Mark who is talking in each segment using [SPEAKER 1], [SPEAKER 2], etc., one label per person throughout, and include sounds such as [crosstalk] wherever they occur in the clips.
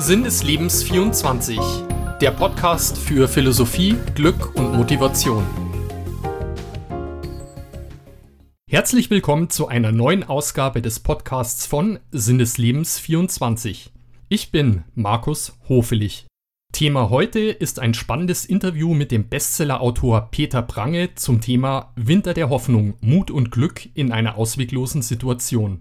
[SPEAKER 1] Sinn des Lebens 24, der Podcast für Philosophie, Glück und Motivation. Herzlich willkommen zu einer neuen Ausgabe des Podcasts von Sinn des Lebens 24. Ich bin Markus Hofelich. Thema heute ist ein spannendes Interview mit dem Bestsellerautor Peter Prange zum Thema Winter der Hoffnung, Mut und Glück in einer ausweglosen Situation.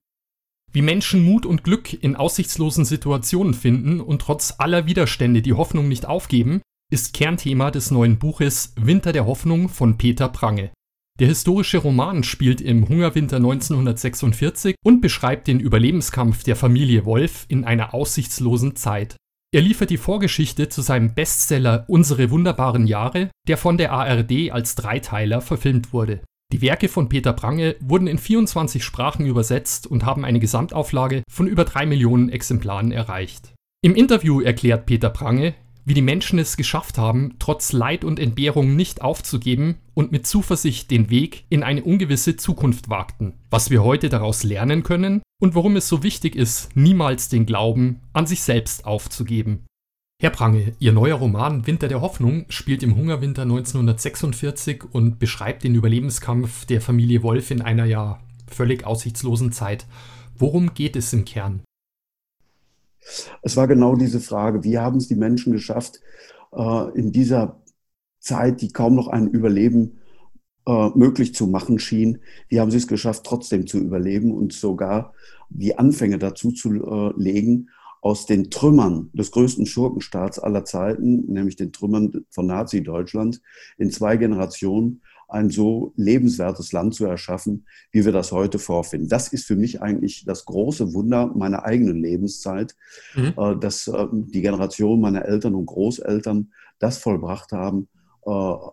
[SPEAKER 1] Wie Menschen Mut und Glück in aussichtslosen Situationen finden und trotz aller Widerstände die Hoffnung nicht aufgeben, ist Kernthema des neuen Buches Winter der Hoffnung von Peter Prange. Der historische Roman spielt im Hungerwinter 1946 und beschreibt den Überlebenskampf der Familie Wolf in einer aussichtslosen Zeit. Er liefert die Vorgeschichte zu seinem Bestseller Unsere wunderbaren Jahre, der von der ARD als Dreiteiler verfilmt wurde. Die Werke von Peter Prange wurden in 24 Sprachen übersetzt und haben eine Gesamtauflage von über drei Millionen Exemplaren erreicht. Im Interview erklärt Peter Prange, wie die Menschen es geschafft haben, trotz Leid und Entbehrung nicht aufzugeben und mit Zuversicht den Weg in eine ungewisse Zukunft wagten, was wir heute daraus lernen können und warum es so wichtig ist, niemals den Glauben an sich selbst aufzugeben. Herr Prange, Ihr neuer Roman Winter der Hoffnung spielt im Hungerwinter 1946 und beschreibt den Überlebenskampf der Familie Wolf in einer ja völlig aussichtslosen Zeit. Worum geht es im Kern?
[SPEAKER 2] Es war genau diese Frage, wie haben es die Menschen geschafft, äh, in dieser Zeit, die kaum noch ein Überleben äh, möglich zu machen schien, wie haben sie es geschafft, trotzdem zu überleben und sogar die Anfänge dazu zu äh, legen aus den Trümmern des größten Schurkenstaats aller Zeiten, nämlich den Trümmern von Nazi-Deutschland, in zwei Generationen ein so lebenswertes Land zu erschaffen, wie wir das heute vorfinden. Das ist für mich eigentlich das große Wunder meiner eigenen Lebenszeit, mhm. Äh, dass äh, die Generation meiner Eltern und Großeltern das vollbracht haben,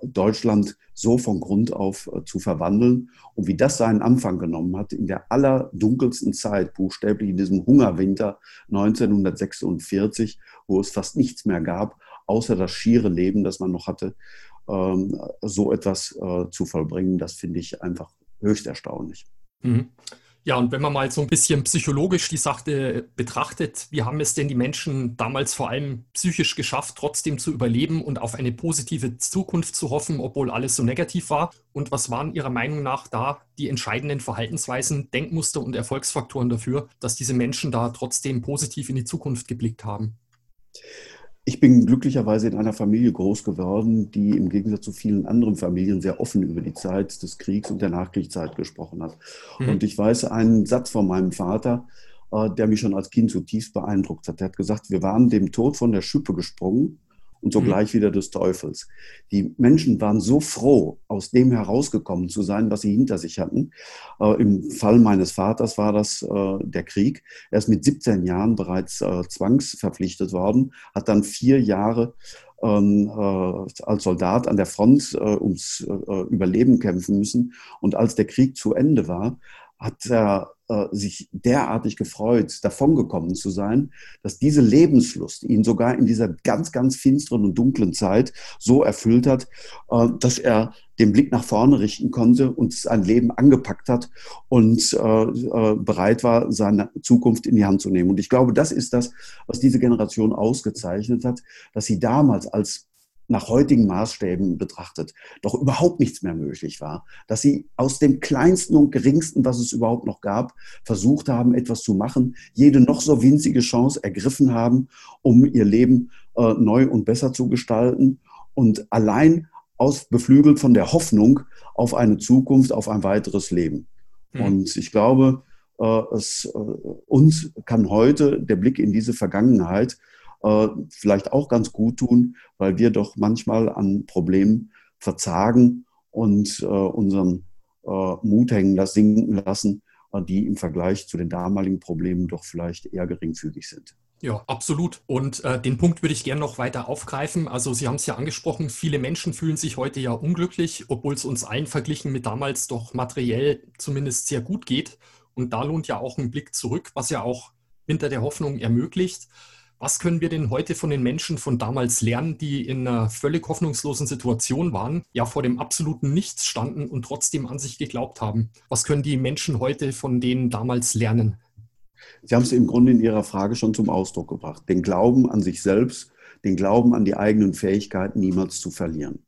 [SPEAKER 2] Deutschland so von Grund auf äh, zu verwandeln und wie das seinen Anfang genommen hat in der allerdunkelsten Zeit, buchstäblich in diesem Hungerwinter 1946, wo es fast nichts mehr gab, außer das schiere Leben, das man noch hatte, ähm, so etwas äh, zu vollbringen, das finde ich einfach höchst erstaunlich.
[SPEAKER 1] Mhm. Ja, und wenn man mal so ein bisschen psychologisch die Sache betrachtet, wie haben es denn die Menschen damals vor allem psychisch geschafft, trotzdem zu überleben und auf eine positive Zukunft zu hoffen, obwohl alles so negativ war? Und was waren Ihrer Meinung nach da die entscheidenden Verhaltensweisen, Denkmuster und Erfolgsfaktoren dafür, dass diese Menschen da trotzdem positiv in die Zukunft geblickt haben?
[SPEAKER 2] Ich bin glücklicherweise in einer Familie groß geworden, die im Gegensatz zu vielen anderen Familien sehr offen über die Zeit des Kriegs und der Nachkriegszeit gesprochen hat. Mhm. Und ich weiß einen Satz von meinem Vater, äh, der mich schon als Kind zutiefst beeindruckt hat. Er hat gesagt, wir waren dem Tod von der Schippe gesprungen und sogleich mhm. wieder des Teufels. Die Menschen waren so froh, aus dem herausgekommen zu sein, was sie hinter sich hatten. Äh, Im Fall meines Vaters war das äh, der Krieg. Er ist mit 17 Jahren bereits äh, zwangsverpflichtet worden, hat dann vier Jahre ähm, äh, als Soldat an der Front äh, ums äh, Überleben kämpfen müssen. Und als der Krieg zu Ende war, hat er äh, sich derartig gefreut, davongekommen zu sein, dass diese Lebenslust ihn sogar in dieser ganz, ganz finsteren und dunklen Zeit so erfüllt hat, äh, dass er den Blick nach vorne richten konnte und sein Leben angepackt hat und äh, bereit war, seine Zukunft in die Hand zu nehmen. Und ich glaube, das ist das, was diese Generation ausgezeichnet hat, dass sie damals als nach heutigen Maßstäben betrachtet, doch überhaupt nichts mehr möglich war, dass sie aus dem kleinsten und geringsten, was es überhaupt noch gab, versucht haben, etwas zu machen, jede noch so winzige Chance ergriffen haben, um ihr Leben äh, neu und besser zu gestalten und allein aus beflügelt von der Hoffnung auf eine Zukunft, auf ein weiteres Leben. Mhm. Und ich glaube, äh, es, äh, uns kann heute der Blick in diese Vergangenheit äh, vielleicht auch ganz gut tun, weil wir doch manchmal an Problemen verzagen und äh, unseren äh, Mut hängen lassen, sinken lassen, äh, die im Vergleich zu den damaligen Problemen doch vielleicht eher geringfügig sind.
[SPEAKER 1] Ja, absolut. Und äh, den Punkt würde ich gerne noch weiter aufgreifen. Also Sie haben es ja angesprochen, viele Menschen fühlen sich heute ja unglücklich, obwohl es uns allen verglichen mit damals doch materiell zumindest sehr gut geht. Und da lohnt ja auch ein Blick zurück, was ja auch hinter der Hoffnung ermöglicht. Was können wir denn heute von den Menschen von damals lernen, die in einer völlig hoffnungslosen Situation waren, ja vor dem absoluten Nichts standen und trotzdem an sich geglaubt haben? Was können die Menschen heute von denen damals lernen?
[SPEAKER 2] Sie haben es im Grunde in Ihrer Frage schon zum Ausdruck gebracht. Den Glauben an sich selbst, den Glauben an die eigenen Fähigkeiten niemals zu verlieren.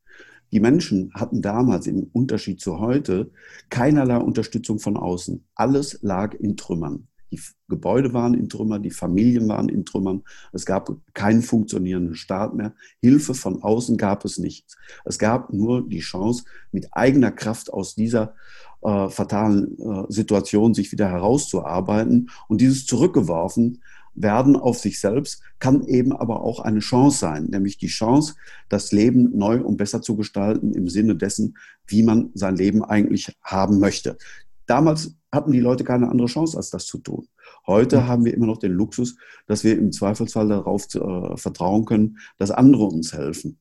[SPEAKER 2] Die Menschen hatten damals im Unterschied zu heute keinerlei Unterstützung von außen. Alles lag in Trümmern. Die Gebäude waren in Trümmern, die Familien waren in Trümmern. Es gab keinen funktionierenden Staat mehr. Hilfe von außen gab es nicht. Es gab nur die Chance, mit eigener Kraft aus dieser äh, fatalen äh, Situation sich wieder herauszuarbeiten. Und dieses zurückgeworfen werden auf sich selbst kann eben aber auch eine Chance sein, nämlich die Chance, das Leben neu und besser zu gestalten im Sinne dessen, wie man sein Leben eigentlich haben möchte. Damals hatten die Leute keine andere Chance, als das zu tun. Heute mhm. haben wir immer noch den Luxus, dass wir im Zweifelsfall darauf äh, vertrauen können, dass andere uns helfen.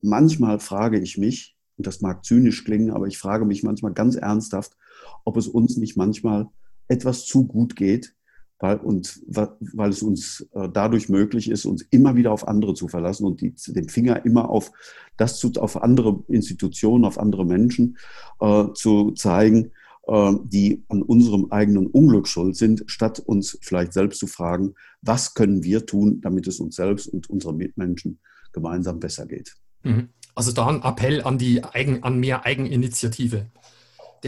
[SPEAKER 2] Manchmal frage ich mich, und das mag zynisch klingen, aber ich frage mich manchmal ganz ernsthaft, ob es uns nicht manchmal etwas zu gut geht, weil, und, weil es uns äh, dadurch möglich ist, uns immer wieder auf andere zu verlassen und die, den Finger immer auf das zu, auf andere Institutionen, auf andere Menschen äh, zu zeigen, die an unserem eigenen Unglück schuld sind, statt uns vielleicht selbst zu fragen, was können wir tun, damit es uns selbst und unseren Mitmenschen gemeinsam besser geht.
[SPEAKER 1] Mhm. Also da ein Appell an die Eigen, an mehr Eigeninitiative.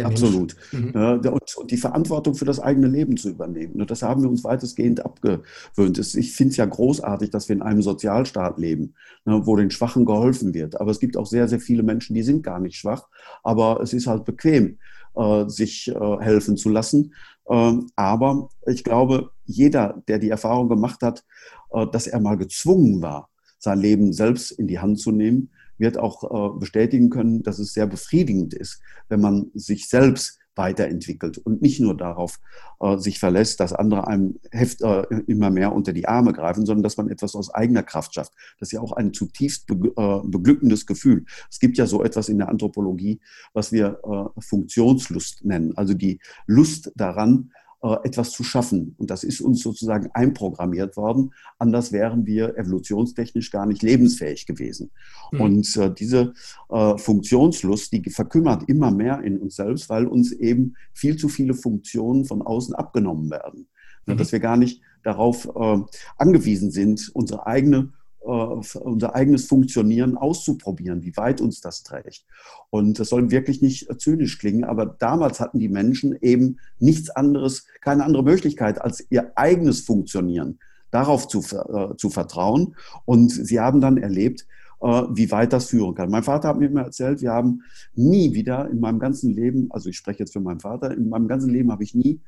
[SPEAKER 2] Absolut. Mhm. und, die Verantwortung für das eigene Leben zu übernehmen. Das haben wir uns weitestgehend abgewöhnt. Ich finde es ja großartig, dass wir in einem Sozialstaat leben, ne, wo den Schwachen geholfen wird. Aber es gibt auch sehr, sehr viele Menschen, die sind gar nicht schwach. Aber es ist halt bequem, äh, sich äh, helfen zu lassen. Ähm, aber ich glaube, jeder, der die Erfahrung gemacht hat, äh, dass er mal gezwungen war, sein Leben selbst in die Hand zu nehmen, wird auch äh, bestätigen können, dass es sehr befriedigend ist, wenn man sich selbst weiterentwickelt und nicht nur darauf äh, sich verlässt, dass andere einem heft, äh, immer mehr unter die Arme greifen, sondern dass man etwas aus eigener Kraft schafft. Das ist ja auch ein zutiefst be äh, beglückendes Gefühl. Es gibt ja so etwas in der Anthropologie, was wir äh, Funktionslust nennen, also die Lust daran, etwas zu schaffen. Und das ist uns sozusagen einprogrammiert worden. Anders wären wir evolutionstechnisch gar nicht lebensfähig gewesen. Mhm. Und äh, diese äh, Funktionslust, die verkümmert immer mehr in uns selbst, weil uns eben viel zu viele Funktionen von außen abgenommen werden. Mhm. Dass wir gar nicht darauf äh, angewiesen sind, unsere eigene äh, unser eigenes Funktionieren auszuprobieren, wie weit uns das trägt. Und das soll wirklich nicht zynisch klingen, aber damals hatten die Menschen eben nichts anderes, keine andere Möglichkeit als ihr eigenes Funktionieren darauf zu, äh, zu vertrauen. Und sie haben dann erlebt, äh, wie weit das führen kann. Mein Vater hat mir immer erzählt, wir haben nie wieder in meinem ganzen Leben, also ich spreche jetzt für meinen Vater, in meinem ganzen Leben habe ich nie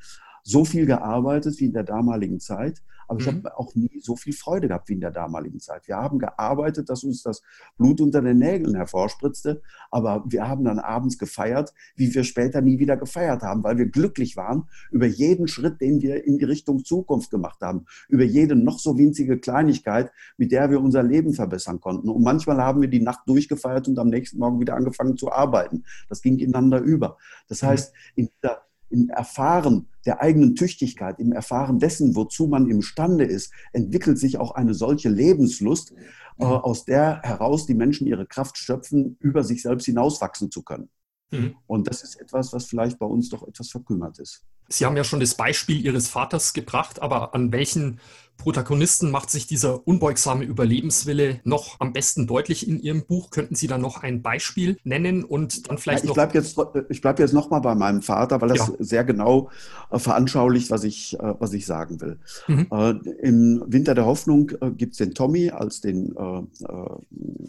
[SPEAKER 2] so viel gearbeitet wie in der damaligen Zeit, aber mhm. ich habe auch nie so viel Freude gehabt wie in der damaligen Zeit. Wir haben gearbeitet, dass uns das Blut unter den Nägeln hervorspritzte, aber wir haben dann abends gefeiert, wie wir später nie wieder gefeiert haben, weil wir glücklich waren über jeden Schritt, den wir in die Richtung Zukunft gemacht haben, über jede noch so winzige Kleinigkeit, mit der wir unser Leben verbessern konnten. Und manchmal haben wir die Nacht durchgefeiert und am nächsten Morgen wieder angefangen zu arbeiten. Das ging ineinander über. Das mhm. heißt, in dieser im Erfahren der eigenen Tüchtigkeit, im Erfahren dessen, wozu man imstande ist, entwickelt sich auch eine solche Lebenslust, äh, aus der heraus die Menschen ihre Kraft schöpfen, über sich selbst hinauswachsen zu können. Mhm. Und das ist etwas, was vielleicht bei uns doch etwas verkümmert ist.
[SPEAKER 1] Sie haben ja schon das Beispiel Ihres Vaters gebracht, aber an welchen Protagonisten macht sich dieser unbeugsame Überlebenswille noch am besten deutlich in Ihrem Buch? Könnten Sie da noch ein Beispiel nennen und dann vielleicht
[SPEAKER 2] ja, ich bleib jetzt Ich bleibe jetzt noch mal bei meinem Vater, weil das ja. sehr genau äh, veranschaulicht, was ich, äh, was ich sagen will. Mhm. Äh, Im Winter der Hoffnung äh, gibt es den Tommy als den äh, äh,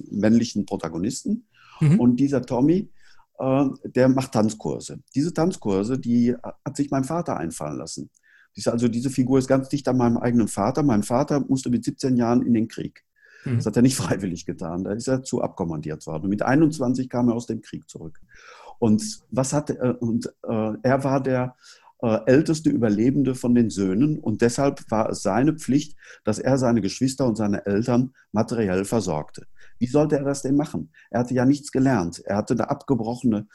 [SPEAKER 2] männlichen Protagonisten. Mhm. Und dieser Tommy, äh, der macht Tanzkurse. Diese Tanzkurse, die hat sich mein Vater einfallen lassen. Also diese Figur ist ganz dicht an meinem eigenen Vater. Mein Vater musste mit 17 Jahren in den Krieg. Mhm. Das hat er nicht [laughs] freiwillig getan. Da ist er zu abkommandiert worden. Und mit 21 kam er aus dem Krieg zurück. Und was hat er, und äh, er war der äh, älteste Überlebende von den Söhnen und deshalb war es seine Pflicht, dass er seine Geschwister und seine Eltern materiell versorgte. Wie sollte er das denn machen? Er hatte ja nichts gelernt. Er hatte eine abgebrochene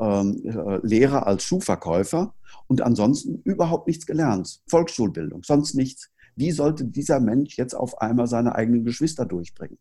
[SPEAKER 2] ähm, äh, Lehre als Schuhverkäufer und ansonsten überhaupt nichts gelernt. Volksschulbildung, sonst nichts. Wie sollte dieser Mensch jetzt auf einmal seine eigenen Geschwister durchbringen?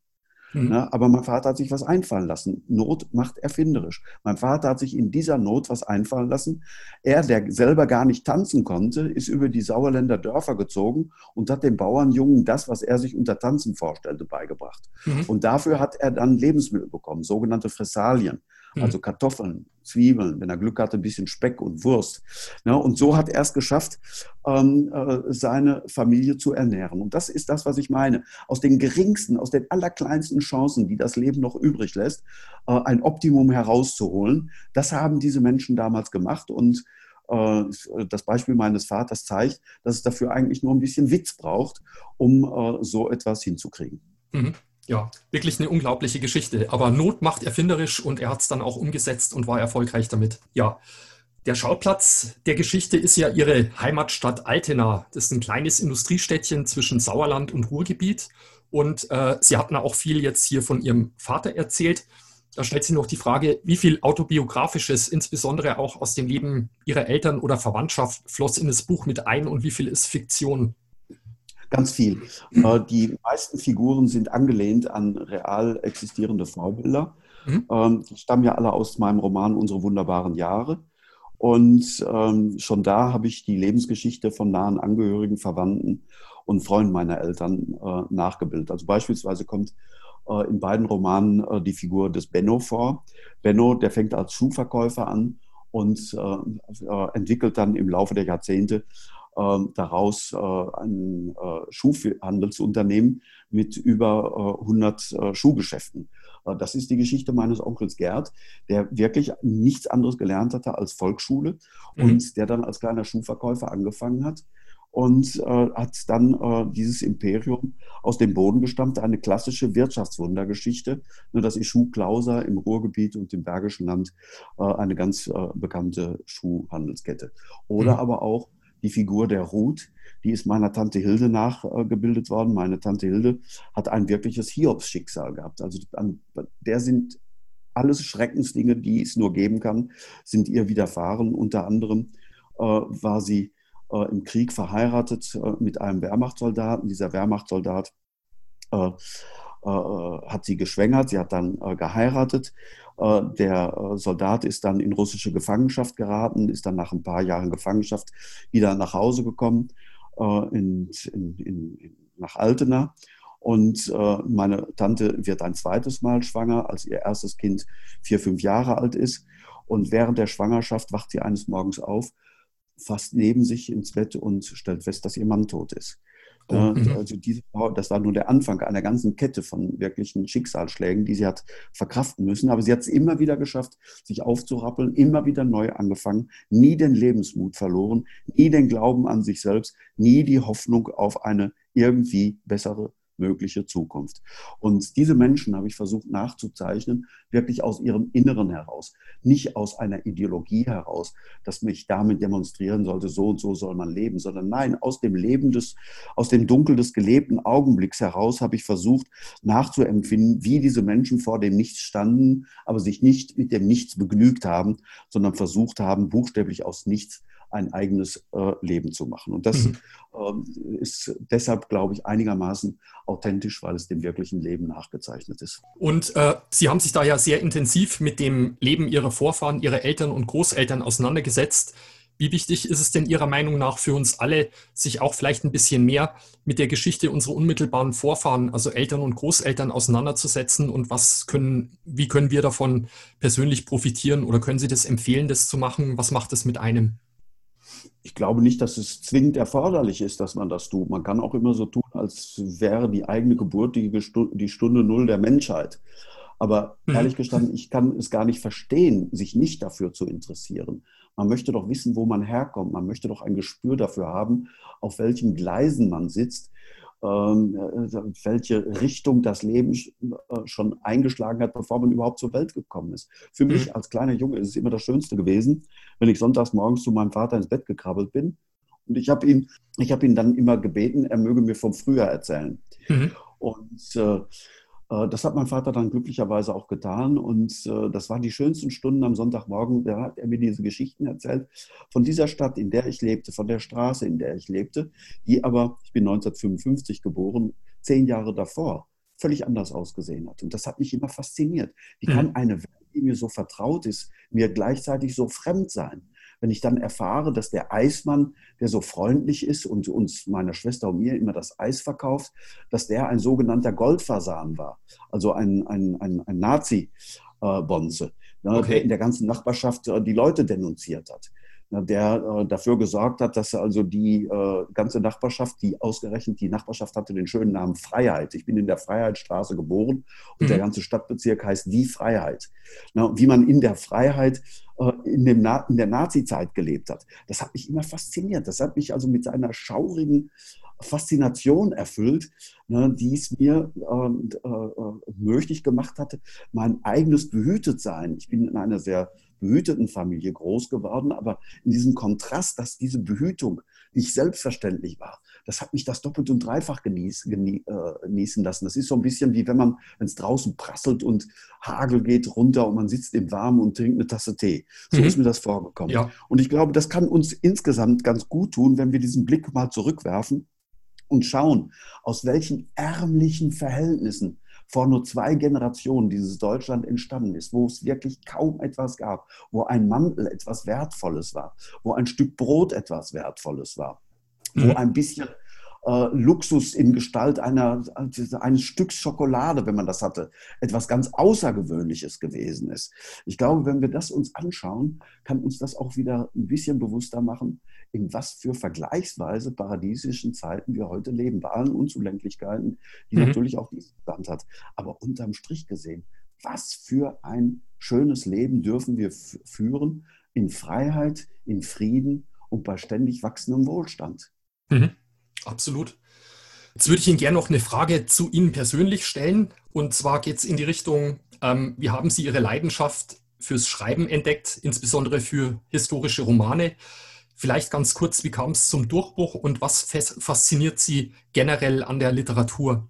[SPEAKER 2] Mhm. Ne? Aber mein Vater hat sich was einfallen lassen. Not macht erfinderisch. Mein Vater hat sich in dieser Not was einfallen lassen. Er, der selber gar nicht tanzen konnte, ist über die Sauerländer Dörfer gezogen und hat den Bauernjungen das, was er sich unter Tanzen vorstellte, beigebracht. Mhm. Und dafür hat er dann Lebensmittel bekommen, sogenannte Fressalien. Mhm. Also Kartoffeln, Zwiebeln, wenn er Glück hatte, ein bisschen Speck und Wurst. Ja, und so hat er es geschafft, ähm, äh, seine Familie zu ernähren. Und das ist das, was ich meine. Aus den geringsten, aus den allerkleinsten Chancen, die das Leben noch übrig lässt, äh, ein Optimum herauszuholen. Das haben diese Menschen damals gemacht. Und äh, das Beispiel meines Vaters zeigt, dass es dafür eigentlich nur ein bisschen Witz braucht, um äh, so etwas hinzukriegen.
[SPEAKER 1] Mhm ja, wirklich eine unglaubliche Geschichte. Aber Not macht erfinderisch und er hat es dann auch umgesetzt und war erfolgreich damit. Ja, der Schauplatz der Geschichte ist ja ihre Heimatstadt Altena. Das ist ein kleines Industriestädtchen zwischen Sauerland und Ruhrgebiet. Und äh, Sie hatten auch viel jetzt hier von Ihrem Vater erzählt. Da stellt sich noch die Frage, wie viel autobiografisches, insbesondere auch aus dem Leben Ihrer Eltern oder Verwandtschaft, floss in das Buch mit ein und wie viel ist Fiktion?
[SPEAKER 2] Ganz viel. Äh, die meisten Figuren sind angelehnt an real existierende Vorbilder. Mhm. Ähm, die stammen ja alle aus meinem Roman Unsere wunderbaren Jahre. Und ähm, schon da habe ich die Lebensgeschichte von nahen Angehörigen, Verwandten und Freunden meiner Eltern äh, nachgebildet. Also beispielsweise kommt äh, in beiden Romanen äh, die Figur des Benno vor. Benno, der fängt als Schuhverkäufer an und äh, äh, entwickelt dann im Laufe der Jahrzehnte daraus äh, ein äh, Schuhhandelsunternehmen mit über 100 äh, Schuhgeschäften. Das ist die Geschichte meines Onkels Gerd, der wirklich nichts anderes gelernt hatte als Volksschule mhm. und der dann als kleiner Schuhverkäufer angefangen hat und äh, hat dann äh, dieses Imperium aus dem Boden gestammt, eine klassische Wirtschaftswundergeschichte. Nur das ist Schuhklauser im Ruhrgebiet und im Bergischen Land äh, eine ganz bekannte Schuhhandelskette. Oder mhm. aber auch die Figur der Ruth, die ist meiner Tante Hilde nachgebildet worden. Meine Tante Hilde hat ein wirkliches Hiobs-Schicksal gehabt. Also an der sind alles Schreckensdinge, die es nur geben kann, sind ihr widerfahren. Unter anderem äh, war sie äh, im Krieg verheiratet äh, mit einem Wehrmachtssoldaten. Dieser Wehrmachtssoldat äh, hat sie geschwängert, sie hat dann äh, geheiratet. Äh, der Soldat ist dann in russische Gefangenschaft geraten, ist dann nach ein paar Jahren Gefangenschaft wieder nach Hause gekommen, in, in, in, nach Altena. Und meine Tante wird ein zweites Mal schwanger, als ihr erstes Kind vier, fünf Jahre alt ist. Und während der Schwangerschaft wacht sie eines Morgens auf, fast neben sich ins Bett und stellt fest, dass ihr Mann tot ist. Oh, mhm. Also diese Frau, das war nur der Anfang einer ganzen Kette von wirklichen Schicksalsschlägen, die sie hat verkraften müssen. Aber sie hat es immer wieder geschafft, sich aufzurappeln, immer wieder neu angefangen, nie den Lebensmut verloren, nie den Glauben an sich selbst, nie die Hoffnung auf eine irgendwie bessere mögliche Zukunft. Und diese Menschen habe ich versucht nachzuzeichnen, wirklich aus ihrem Inneren heraus, nicht aus einer Ideologie heraus, dass mich damit demonstrieren sollte, so und so soll man leben, sondern nein, aus dem Leben des, aus dem Dunkel des gelebten Augenblicks heraus habe ich versucht nachzuempfinden, wie diese Menschen vor dem Nichts standen, aber sich nicht mit dem Nichts begnügt haben, sondern versucht haben, buchstäblich aus Nichts ein eigenes äh, Leben zu machen. Und das mhm. äh, ist deshalb, glaube ich, einigermaßen authentisch, weil es dem wirklichen Leben nachgezeichnet ist.
[SPEAKER 1] Und äh, Sie haben sich da ja sehr intensiv mit dem Leben Ihrer Vorfahren, Ihrer Eltern und Großeltern auseinandergesetzt. Wie wichtig ist es denn Ihrer Meinung nach für uns alle, sich auch vielleicht ein bisschen mehr mit der Geschichte unserer unmittelbaren Vorfahren, also Eltern und Großeltern, auseinanderzusetzen und was können, wie können wir davon persönlich profitieren oder können Sie das empfehlen, das zu machen? Was macht es mit einem?
[SPEAKER 2] Ich glaube nicht, dass es zwingend erforderlich ist, dass man das tut. Man kann auch immer so tun, als wäre die eigene Geburt die, die Stunde Null der Menschheit. Aber mhm. ehrlich gestanden, ich kann es gar nicht verstehen, sich nicht dafür zu interessieren. Man möchte doch wissen, wo man herkommt. Man möchte doch ein Gespür dafür haben, auf welchen Gleisen man sitzt welche Richtung das Leben äh, schon eingeschlagen hat, bevor man überhaupt zur Welt gekommen ist. Für mich mhm. als kleiner Junge ist es immer das Schönste gewesen, wenn ich sonntags morgens zu meinem Vater ins Bett gekrabbelt bin. Und ich habe ihn, hab ihn dann immer gebeten, er möge mir vom Frühjahr erzählen. Mhm. Und äh, das hat mein Vater dann glücklicherweise auch getan und äh, das waren die schönsten Stunden am Sonntagmorgen. Da hat er mir diese Geschichten erzählt von dieser Stadt, in der ich lebte, von der Straße, in der ich lebte, die aber, ich bin 1955 geboren, zehn Jahre davor völlig anders ausgesehen hat. Und das hat mich immer fasziniert. Wie kann mhm. eine Welt, die mir so vertraut ist, mir gleichzeitig so fremd sein? Wenn ich dann erfahre, dass der Eismann, der so freundlich ist und uns, meiner Schwester und mir, immer das Eis verkauft, dass der ein sogenannter Goldfasan war, also ein, ein, ein, ein Nazi-Bonze, ne, okay. der in der ganzen Nachbarschaft äh, die Leute denunziert hat der äh, dafür gesorgt hat, dass also die äh, ganze Nachbarschaft, die ausgerechnet die Nachbarschaft hatte den schönen Namen Freiheit. Ich bin in der Freiheitsstraße geboren und mhm. der ganze Stadtbezirk heißt Die Freiheit. Na, wie man in der Freiheit äh, in, dem Na in der Nazizeit gelebt hat. Das hat mich immer fasziniert. Das hat mich also mit einer schaurigen Faszination erfüllt, ne, die es mir äh, äh, möglich gemacht hatte, mein eigenes Behütetsein. Ich bin in einer sehr behüteten Familie groß geworden, aber in diesem Kontrast, dass diese Behütung nicht selbstverständlich war, das hat mich das doppelt und dreifach genieß, genie, äh, genießen lassen. Das ist so ein bisschen wie wenn man, wenn es draußen prasselt und Hagel geht runter und man sitzt im Warmen und trinkt eine Tasse Tee. So mhm. ist mir das vorgekommen. Ja. Und ich glaube, das kann uns insgesamt ganz gut tun, wenn wir diesen Blick mal zurückwerfen und schauen, aus welchen ärmlichen Verhältnissen vor nur zwei Generationen dieses Deutschland entstanden ist, wo es wirklich kaum etwas gab, wo ein Mantel etwas Wertvolles war, wo ein Stück Brot etwas Wertvolles war, mhm. wo ein bisschen äh, Luxus in Gestalt einer, eines Stücks Schokolade, wenn man das hatte, etwas ganz Außergewöhnliches gewesen ist. Ich glaube, wenn wir das uns anschauen, kann uns das auch wieder ein bisschen bewusster machen, in was für vergleichsweise paradiesischen Zeiten wir heute leben, bei allen Unzulänglichkeiten, die mhm. natürlich auch dieses Land hat. Aber unterm Strich gesehen, was für ein schönes Leben dürfen wir führen in Freiheit, in Frieden und bei ständig wachsendem Wohlstand.
[SPEAKER 1] Mhm. Absolut. Jetzt würde ich Ihnen gerne noch eine Frage zu Ihnen persönlich stellen. Und zwar geht es in die Richtung, ähm, wie haben Sie Ihre Leidenschaft fürs Schreiben entdeckt, insbesondere für historische Romane? Vielleicht ganz kurz, wie kam es zum Durchbruch und was fasziniert Sie generell an der Literatur?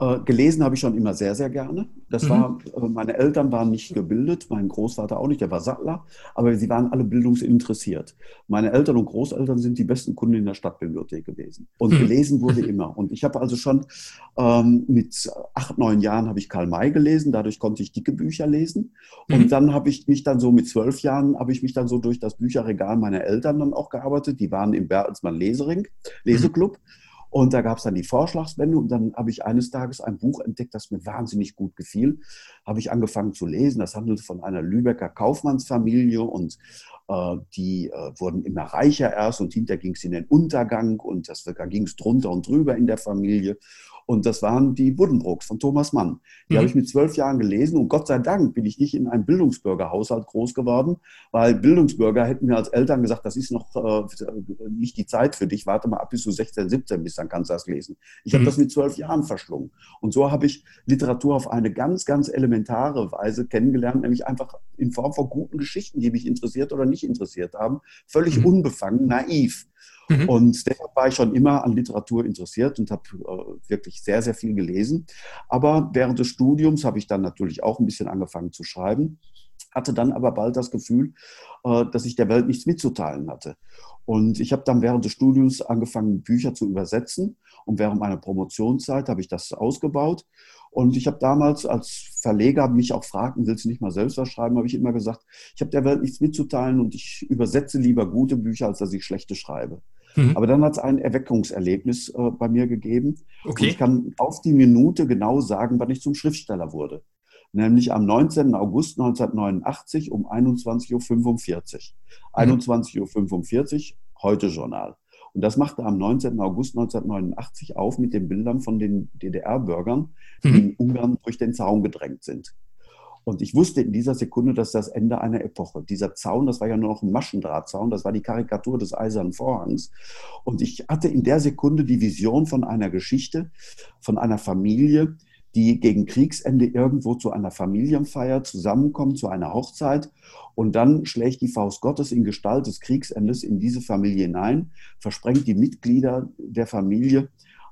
[SPEAKER 2] Äh, gelesen habe ich schon immer sehr, sehr gerne. Das mhm. war, äh, meine Eltern waren nicht gebildet, mein Großvater auch nicht, der war Sattler, aber sie waren alle bildungsinteressiert. Meine Eltern und Großeltern sind die besten Kunden in der Stadtbibliothek gewesen. Und mhm. gelesen wurde [laughs] immer. Und ich habe also schon ähm, mit acht, neun Jahren habe ich Karl May gelesen, dadurch konnte ich dicke Bücher lesen. Und mhm. dann habe ich mich dann so mit zwölf Jahren, habe ich mich dann so durch das Bücherregal meiner Eltern dann auch gearbeitet. Die waren im Bertelsmann Lesering, Leseclub. Mhm. Und da gab es dann die Vorschlagswende und dann habe ich eines Tages ein Buch entdeckt, das mir wahnsinnig gut gefiel. Habe ich angefangen zu lesen. Das handelte von einer Lübecker Kaufmannsfamilie und äh, die äh, wurden immer reicher erst und hinterher ging es in den Untergang und das, da ging es drunter und drüber in der Familie. Und das waren die Buddenbrooks von Thomas Mann. Die mhm. habe ich mit zwölf Jahren gelesen und Gott sei Dank bin ich nicht in einem Bildungsbürgerhaushalt groß geworden, weil Bildungsbürger hätten mir als Eltern gesagt, das ist noch äh, nicht die Zeit für dich, warte mal ab bis du 16, 17 bist, dann kannst du das lesen. Ich mhm. habe das mit zwölf Jahren verschlungen. Und so habe ich Literatur auf eine ganz, ganz elementare Weise kennengelernt, nämlich einfach in Form von guten Geschichten, die mich interessiert oder nicht interessiert haben, völlig mhm. unbefangen, naiv. Mhm. Und deshalb war ich schon immer an Literatur interessiert und habe äh, wirklich sehr, sehr viel gelesen. Aber während des Studiums habe ich dann natürlich auch ein bisschen angefangen zu schreiben, hatte dann aber bald das Gefühl, äh, dass ich der Welt nichts mitzuteilen hatte. Und ich habe dann während des Studiums angefangen, Bücher zu übersetzen. Und während meiner Promotionszeit habe ich das ausgebaut. Und ich habe damals als Verleger mich auch fragten, willst du nicht mal selbst was schreiben, habe ich immer gesagt, ich habe der Welt nichts mitzuteilen und ich übersetze lieber gute Bücher, als dass ich schlechte schreibe. Mhm. Aber dann hat es ein Erweckungserlebnis äh, bei mir gegeben. Okay. Und ich kann auf die Minute genau sagen, wann ich zum Schriftsteller wurde. Nämlich am 19. August 1989 um 21.45 Uhr. Mhm. 21.45 Uhr, heute Journal. Und das machte am 19. August 1989 auf mit den Bildern von den DDR-Bürgern, die mhm. in Ungarn durch den Zaun gedrängt sind. Und ich wusste in dieser Sekunde, dass das Ende einer Epoche. Dieser Zaun, das war ja nur noch ein Maschendrahtzaun, das war die Karikatur des Eisernen Vorhangs. Und ich hatte in der Sekunde die Vision von einer Geschichte, von einer Familie, die gegen Kriegsende irgendwo zu einer Familienfeier zusammenkommt, zu einer Hochzeit. Und dann schlägt die Faust Gottes in Gestalt des Kriegsendes in diese Familie hinein, versprengt die Mitglieder der Familie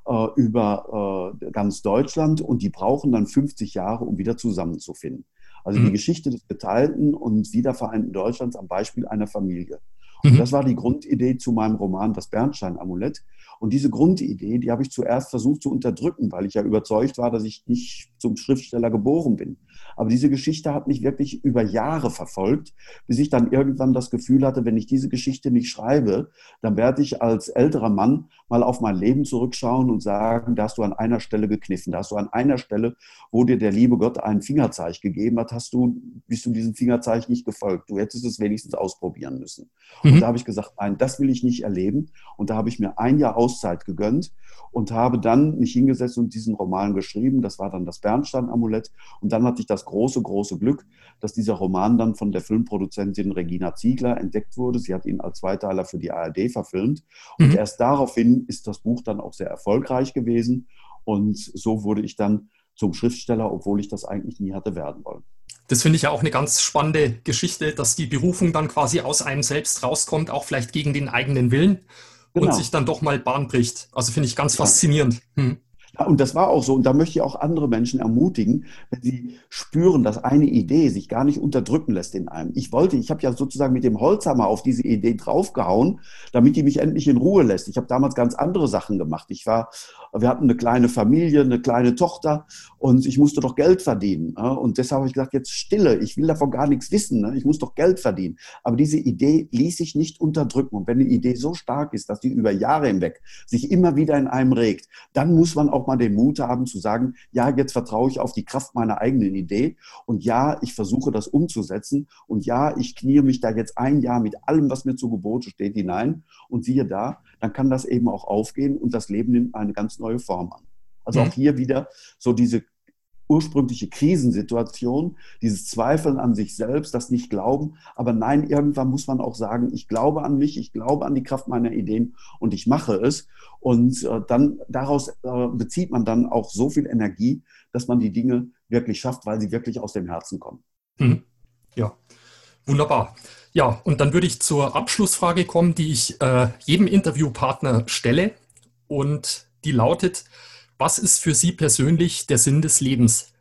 [SPEAKER 2] äh, über äh, ganz Deutschland und die brauchen dann 50 Jahre, um wieder zusammenzufinden. Also mhm. die Geschichte des geteilten und wiedervereinten Deutschlands am Beispiel einer Familie. Und mhm. das war die Grundidee zu meinem Roman Das Bernstein-Amulett. Und diese Grundidee, die habe ich zuerst versucht zu unterdrücken, weil ich ja überzeugt war, dass ich nicht zum Schriftsteller geboren bin. Aber diese Geschichte hat mich wirklich über Jahre verfolgt, bis ich dann irgendwann das Gefühl hatte, wenn ich diese Geschichte nicht schreibe, dann werde ich als älterer Mann mal auf mein Leben zurückschauen und sagen, da hast du an einer Stelle gekniffen, da hast du an einer Stelle, wo dir der liebe Gott einen Fingerzeig gegeben hat, hast du, bist du diesem Fingerzeig nicht gefolgt. Du hättest es wenigstens ausprobieren müssen. Mhm. Und da habe ich gesagt, nein, das will ich nicht erleben. Und da habe ich mir ein Jahr Auszeit gegönnt und habe dann mich hingesetzt und diesen Roman geschrieben. Das war dann das Bernstein-Amulett. Und dann hatte ich das große, große Glück, dass dieser Roman dann von der Filmproduzentin Regina Ziegler entdeckt wurde. Sie hat ihn als Zweiteiler für die ARD verfilmt. Und mhm. erst daraufhin ist das Buch dann auch sehr erfolgreich gewesen. Und so wurde ich dann zum Schriftsteller, obwohl ich das eigentlich nie hatte werden wollen.
[SPEAKER 1] Das finde ich ja auch eine ganz spannende Geschichte, dass die Berufung dann quasi aus einem selbst rauskommt, auch vielleicht gegen den eigenen Willen genau. und sich dann doch mal Bahn bricht. Also finde ich ganz ja. faszinierend. Hm.
[SPEAKER 2] Ja, und das war auch so. Und da möchte ich auch andere Menschen ermutigen, wenn sie spüren, dass eine Idee sich gar nicht unterdrücken lässt in einem. Ich wollte, ich habe ja sozusagen mit dem Holzhammer auf diese Idee draufgehauen, damit die mich endlich in Ruhe lässt. Ich habe damals ganz andere Sachen gemacht. Ich war, wir hatten eine kleine Familie, eine kleine Tochter und ich musste doch Geld verdienen. Und deshalb habe ich gesagt, jetzt Stille, ich will davon gar nichts wissen. Ne? Ich muss doch Geld verdienen. Aber diese Idee ließ sich nicht unterdrücken. Und wenn eine Idee so stark ist, dass die über Jahre hinweg sich immer wieder in einem regt, dann muss man auch mal den Mut haben zu sagen, ja, jetzt vertraue ich auf die Kraft meiner eigenen Idee und ja, ich versuche das umzusetzen und ja, ich kniere mich da jetzt ein Jahr mit allem, was mir zu Gebote steht, hinein und siehe da, dann kann das eben auch aufgehen und das Leben nimmt eine ganz neue Form an. Also auch mhm. hier wieder so diese ursprüngliche Krisensituation, dieses Zweifeln an sich selbst, das nicht glauben. Aber nein, irgendwann muss man auch sagen, ich glaube an mich, ich glaube an die Kraft meiner Ideen und ich mache es. Und äh, dann daraus äh, bezieht man dann auch so viel Energie, dass man die Dinge wirklich schafft, weil sie wirklich aus dem Herzen kommen. Mhm.
[SPEAKER 1] Ja, wunderbar. Ja, und dann würde ich zur Abschlussfrage kommen, die ich äh, jedem Interviewpartner stelle. Und die lautet, was ist für Sie persönlich der Sinn des Lebens?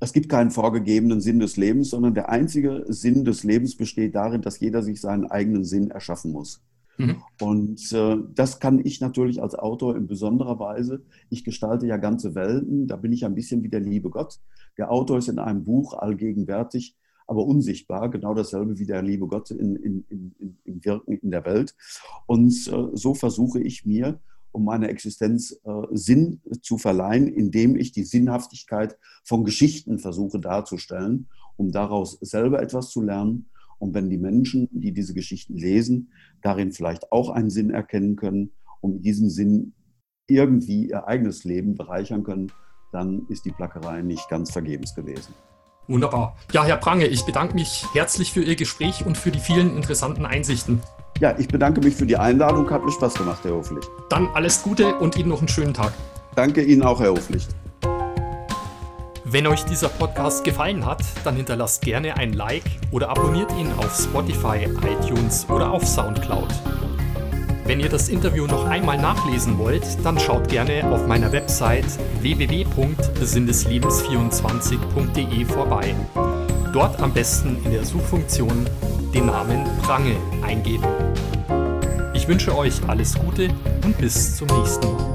[SPEAKER 2] Es gibt keinen vorgegebenen Sinn des Lebens, sondern der einzige Sinn des Lebens besteht darin, dass jeder sich seinen eigenen Sinn erschaffen muss. Mhm. Und äh, das kann ich natürlich als Autor in besonderer Weise. Ich gestalte ja ganze Welten, da bin ich ein bisschen wie der liebe Gott. Der Autor ist in einem Buch allgegenwärtig, aber unsichtbar, genau dasselbe wie der liebe Gott in, in, in, in Wirken in der Welt. Und äh, so versuche ich mir, um meiner Existenz äh, Sinn zu verleihen, indem ich die Sinnhaftigkeit von Geschichten versuche darzustellen, um daraus selber etwas zu lernen. Und wenn die Menschen, die diese Geschichten lesen, darin vielleicht auch einen Sinn erkennen können, um diesen Sinn irgendwie ihr eigenes Leben bereichern können, dann ist die Plackerei nicht ganz vergebens gewesen.
[SPEAKER 1] Wunderbar. Ja, Herr Prange, ich bedanke mich herzlich für Ihr Gespräch und für die vielen interessanten Einsichten.
[SPEAKER 2] Ja, ich bedanke mich für die Einladung. Hat mir Spaß gemacht, Herr Hoflicht.
[SPEAKER 1] Dann alles Gute und Ihnen noch einen schönen Tag.
[SPEAKER 2] Danke Ihnen auch, Herr Hoflicht.
[SPEAKER 1] Wenn euch dieser Podcast gefallen hat, dann hinterlasst gerne ein Like oder abonniert ihn auf Spotify, iTunes oder auf Soundcloud. Wenn ihr das Interview noch einmal nachlesen wollt, dann schaut gerne auf meiner Website www.sinneslebens24.de vorbei. Dort am besten in der Suchfunktion den Namen Prange eingeben. Ich wünsche euch alles Gute und bis zum nächsten Mal.